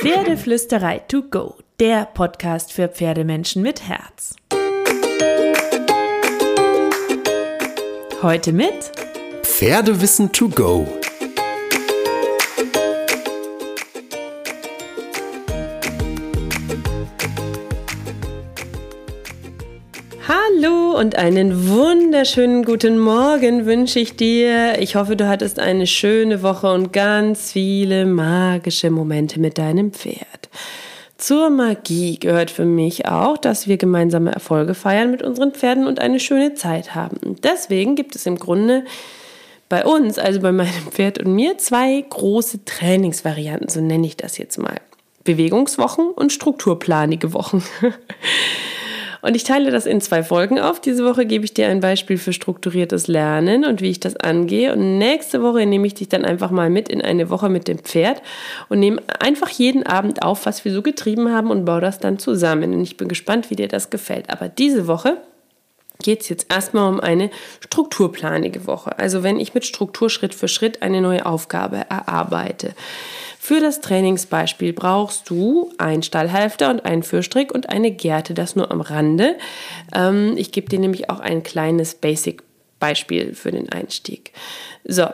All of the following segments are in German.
Pferdeflüsterei to go, der Podcast für Pferdemenschen mit Herz. Heute mit Pferdewissen to go. Und einen wunderschönen guten Morgen wünsche ich dir. Ich hoffe, du hattest eine schöne Woche und ganz viele magische Momente mit deinem Pferd. Zur Magie gehört für mich auch, dass wir gemeinsame Erfolge feiern mit unseren Pferden und eine schöne Zeit haben. Deswegen gibt es im Grunde bei uns, also bei meinem Pferd und mir, zwei große Trainingsvarianten, so nenne ich das jetzt mal. Bewegungswochen und strukturplanige Wochen. Und ich teile das in zwei Folgen auf. Diese Woche gebe ich dir ein Beispiel für strukturiertes Lernen und wie ich das angehe. Und nächste Woche nehme ich dich dann einfach mal mit in eine Woche mit dem Pferd und nehme einfach jeden Abend auf, was wir so getrieben haben und baue das dann zusammen. Und ich bin gespannt, wie dir das gefällt. Aber diese Woche geht es jetzt erstmal um eine strukturplanige Woche. Also wenn ich mit Struktur Schritt für Schritt eine neue Aufgabe erarbeite. Für das Trainingsbeispiel brauchst du einen Stallhalfter und einen Fürstrick und eine Gerte, das nur am Rande. Ähm, ich gebe dir nämlich auch ein kleines Basic-Beispiel für den Einstieg. So,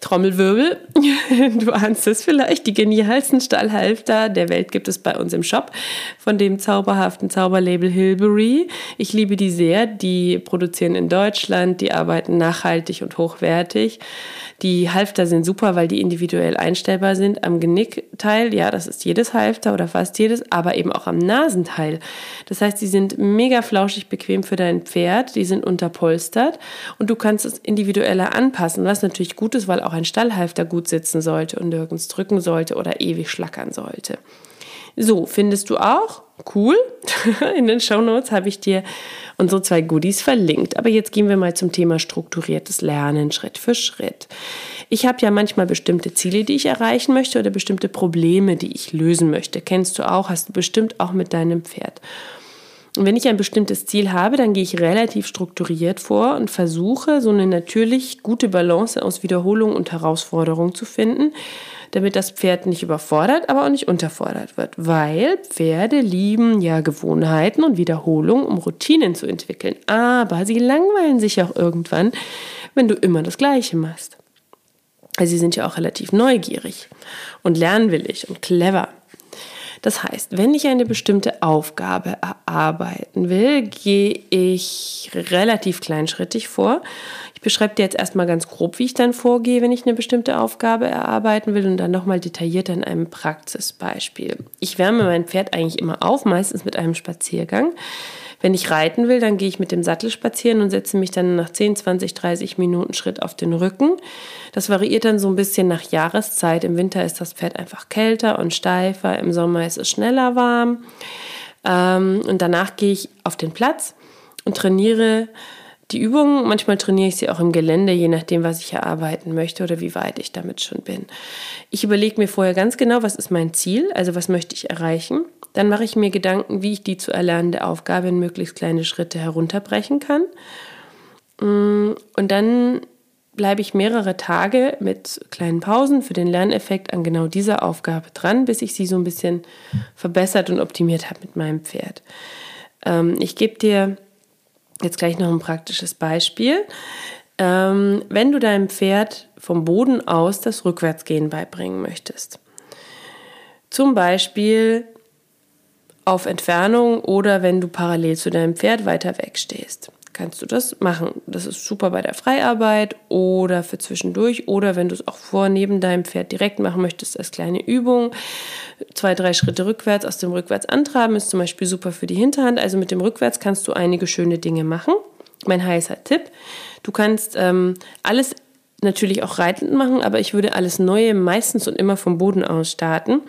Trommelwirbel, du ahnst es vielleicht, die genialsten Stallhalfter der Welt gibt es bei uns im Shop von dem zauberhaften Zauberlabel Hilbury. Ich liebe die sehr, die produzieren in Deutschland, die arbeiten nachhaltig und hochwertig. Die Halfter sind super, weil die individuell einstellbar sind am Genickteil, ja, das ist jedes Halfter oder fast jedes, aber eben auch am Nasenteil. Das heißt, sie sind mega flauschig bequem für dein Pferd, die sind unterpolstert und du kannst es individueller anpassen, was natürlich gut ist, weil auch ein Stallhalfter gut sitzen sollte und nirgends drücken sollte oder ewig schlackern sollte. So, findest du auch? Cool. In den Show Notes habe ich dir unsere zwei Goodies verlinkt. Aber jetzt gehen wir mal zum Thema strukturiertes Lernen Schritt für Schritt. Ich habe ja manchmal bestimmte Ziele, die ich erreichen möchte oder bestimmte Probleme, die ich lösen möchte. Kennst du auch, hast du bestimmt auch mit deinem Pferd. Und wenn ich ein bestimmtes Ziel habe, dann gehe ich relativ strukturiert vor und versuche, so eine natürlich gute Balance aus Wiederholung und Herausforderung zu finden, damit das Pferd nicht überfordert, aber auch nicht unterfordert wird. Weil Pferde lieben ja Gewohnheiten und Wiederholung, um Routinen zu entwickeln. Aber sie langweilen sich auch irgendwann, wenn du immer das Gleiche machst. Also sie sind ja auch relativ neugierig und lernwillig und clever. Das heißt, wenn ich eine bestimmte Aufgabe erarbeiten will, gehe ich relativ kleinschrittig vor. Ich beschreibe dir jetzt erstmal ganz grob, wie ich dann vorgehe, wenn ich eine bestimmte Aufgabe erarbeiten will und dann nochmal detaillierter in einem Praxisbeispiel. Ich wärme mein Pferd eigentlich immer auf, meistens mit einem Spaziergang. Wenn ich reiten will, dann gehe ich mit dem Sattel spazieren und setze mich dann nach 10, 20, 30 Minuten Schritt auf den Rücken. Das variiert dann so ein bisschen nach Jahreszeit. Im Winter ist das Pferd einfach kälter und steifer, im Sommer ist es schneller warm. Ähm, und danach gehe ich auf den Platz und trainiere die Übungen. Manchmal trainiere ich sie auch im Gelände, je nachdem, was ich erarbeiten möchte oder wie weit ich damit schon bin. Ich überlege mir vorher ganz genau, was ist mein Ziel, also was möchte ich erreichen. Dann mache ich mir Gedanken, wie ich die zu erlernende Aufgabe in möglichst kleine Schritte herunterbrechen kann. Mm, und dann bleibe ich mehrere Tage mit kleinen Pausen für den Lerneffekt an genau dieser Aufgabe dran, bis ich sie so ein bisschen verbessert und optimiert habe mit meinem Pferd. Ähm, ich gebe dir jetzt gleich noch ein praktisches Beispiel. Ähm, wenn du deinem Pferd vom Boden aus das Rückwärtsgehen beibringen möchtest, zum Beispiel auf Entfernung oder wenn du parallel zu deinem Pferd weiter weg stehst. kannst du das machen. Das ist super bei der Freiarbeit oder für zwischendurch oder wenn du es auch vor neben deinem Pferd direkt machen möchtest als kleine Übung. Zwei, drei Schritte rückwärts aus dem Rückwärts antraben ist zum Beispiel super für die Hinterhand. Also mit dem Rückwärts kannst du einige schöne Dinge machen. Mein heißer Tipp. Du kannst ähm, alles natürlich auch reitend machen, aber ich würde alles Neue meistens und immer vom Boden aus starten,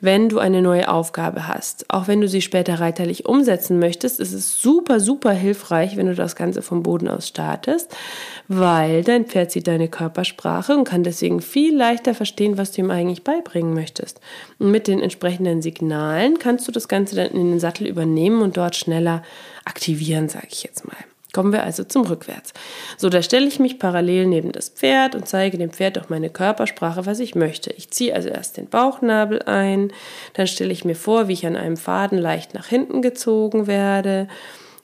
wenn du eine neue Aufgabe hast. Auch wenn du sie später reiterlich umsetzen möchtest, ist es super, super hilfreich, wenn du das Ganze vom Boden aus startest, weil dein Pferd sieht deine Körpersprache und kann deswegen viel leichter verstehen, was du ihm eigentlich beibringen möchtest. Und mit den entsprechenden Signalen kannst du das Ganze dann in den Sattel übernehmen und dort schneller aktivieren, sage ich jetzt mal. Kommen wir also zum Rückwärts. So, da stelle ich mich parallel neben das Pferd und zeige dem Pferd durch meine Körpersprache, was ich möchte. Ich ziehe also erst den Bauchnabel ein, dann stelle ich mir vor, wie ich an einem Faden leicht nach hinten gezogen werde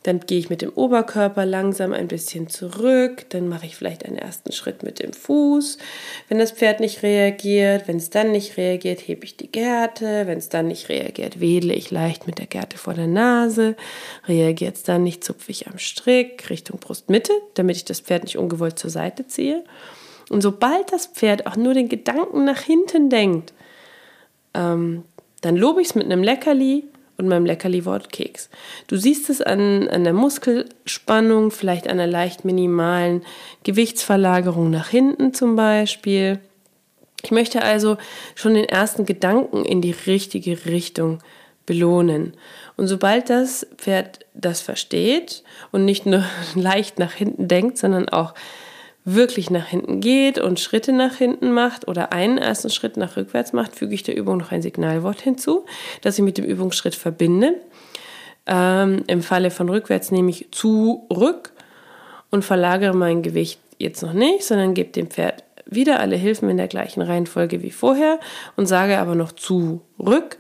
dann gehe ich mit dem Oberkörper langsam ein bisschen zurück. Dann mache ich vielleicht einen ersten Schritt mit dem Fuß. Wenn das Pferd nicht reagiert, wenn es dann nicht reagiert, hebe ich die Gerte. Wenn es dann nicht reagiert, wedle ich leicht mit der Gerte vor der Nase. Reagiert es dann nicht, zupfe ich am Strick Richtung Brustmitte, damit ich das Pferd nicht ungewollt zur Seite ziehe. Und sobald das Pferd auch nur den Gedanken nach hinten denkt, ähm, dann lobe ich es mit einem Leckerli und meinem Leckerli-Wort Keks. Du siehst es an, an der Muskelspannung, vielleicht einer leicht minimalen Gewichtsverlagerung nach hinten zum Beispiel. Ich möchte also schon den ersten Gedanken in die richtige Richtung belohnen. Und sobald das Pferd das versteht und nicht nur leicht nach hinten denkt, sondern auch wirklich nach hinten geht und Schritte nach hinten macht oder einen ersten Schritt nach rückwärts macht, füge ich der Übung noch ein Signalwort hinzu, das ich mit dem Übungsschritt verbinde. Ähm, Im Falle von rückwärts nehme ich zurück und verlagere mein Gewicht jetzt noch nicht, sondern gebe dem Pferd wieder alle Hilfen in der gleichen Reihenfolge wie vorher und sage aber noch zurück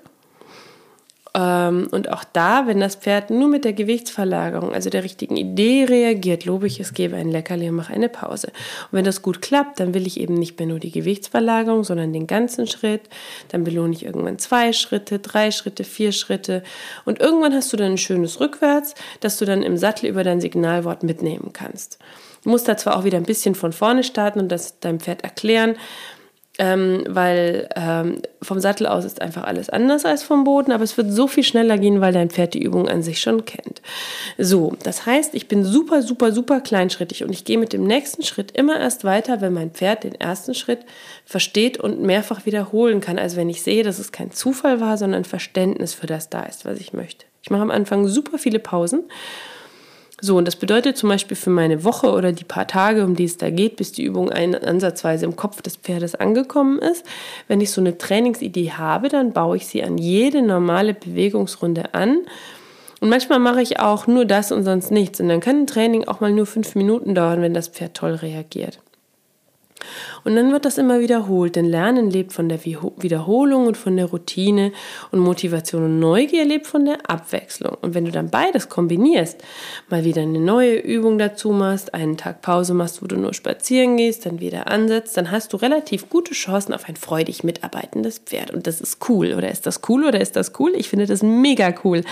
und auch da, wenn das Pferd nur mit der Gewichtsverlagerung, also der richtigen Idee reagiert, lobe ich, es gebe ein Leckerli und mache eine Pause. Und wenn das gut klappt, dann will ich eben nicht mehr nur die Gewichtsverlagerung, sondern den ganzen Schritt. Dann belohne ich irgendwann zwei Schritte, drei Schritte, vier Schritte. Und irgendwann hast du dann ein schönes Rückwärts, das du dann im Sattel über dein Signalwort mitnehmen kannst. Du musst da zwar auch wieder ein bisschen von vorne starten und das deinem Pferd erklären, ähm, weil ähm, vom Sattel aus ist einfach alles anders als vom Boden, aber es wird so viel schneller gehen, weil dein Pferd die Übung an sich schon kennt. So, das heißt, ich bin super, super, super kleinschrittig und ich gehe mit dem nächsten Schritt immer erst weiter, wenn mein Pferd den ersten Schritt versteht und mehrfach wiederholen kann. Also wenn ich sehe, dass es kein Zufall war, sondern Verständnis für das da ist, was ich möchte. Ich mache am Anfang super viele Pausen so, und das bedeutet zum Beispiel für meine Woche oder die paar Tage, um die es da geht, bis die Übung ein, ansatzweise im Kopf des Pferdes angekommen ist. Wenn ich so eine Trainingsidee habe, dann baue ich sie an jede normale Bewegungsrunde an. Und manchmal mache ich auch nur das und sonst nichts. Und dann kann ein Training auch mal nur fünf Minuten dauern, wenn das Pferd toll reagiert. Und dann wird das immer wiederholt, denn Lernen lebt von der Wiederholung und von der Routine und Motivation und Neugier lebt von der Abwechslung. Und wenn du dann beides kombinierst, mal wieder eine neue Übung dazu machst, einen Tag Pause machst, wo du nur spazieren gehst, dann wieder ansetzt, dann hast du relativ gute Chancen auf ein freudig mitarbeitendes Pferd. Und das ist cool. Oder ist das cool oder ist das cool? Ich finde das mega cool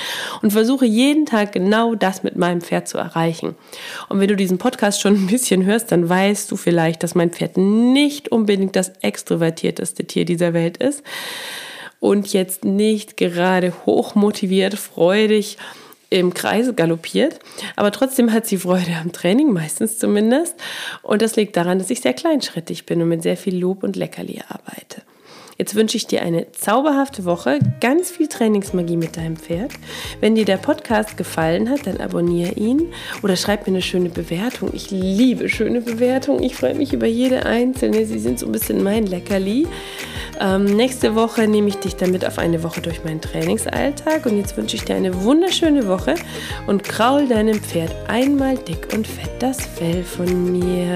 und versuche jeden Tag genau das mit meinem Pferd zu erreichen. Und wenn du diesen Podcast schon ein bisschen hörst, dann weißt du vielleicht, dass mein Pferd nicht unbedingt das extrovertierteste Tier dieser Welt ist und jetzt nicht gerade hochmotiviert, freudig im Kreis galoppiert, aber trotzdem hat sie Freude am Training, meistens zumindest. Und das liegt daran, dass ich sehr kleinschrittig bin und mit sehr viel Lob und Leckerli arbeite. Jetzt wünsche ich dir eine zauberhafte Woche, ganz viel Trainingsmagie mit deinem Pferd. Wenn dir der Podcast gefallen hat, dann abonniere ihn oder schreib mir eine schöne Bewertung. Ich liebe schöne Bewertungen. Ich freue mich über jede einzelne. Sie sind so ein bisschen mein Leckerli. Ähm, nächste Woche nehme ich dich damit auf eine Woche durch meinen Trainingsalltag. Und jetzt wünsche ich dir eine wunderschöne Woche und kraul deinem Pferd einmal dick und fett das Fell von mir.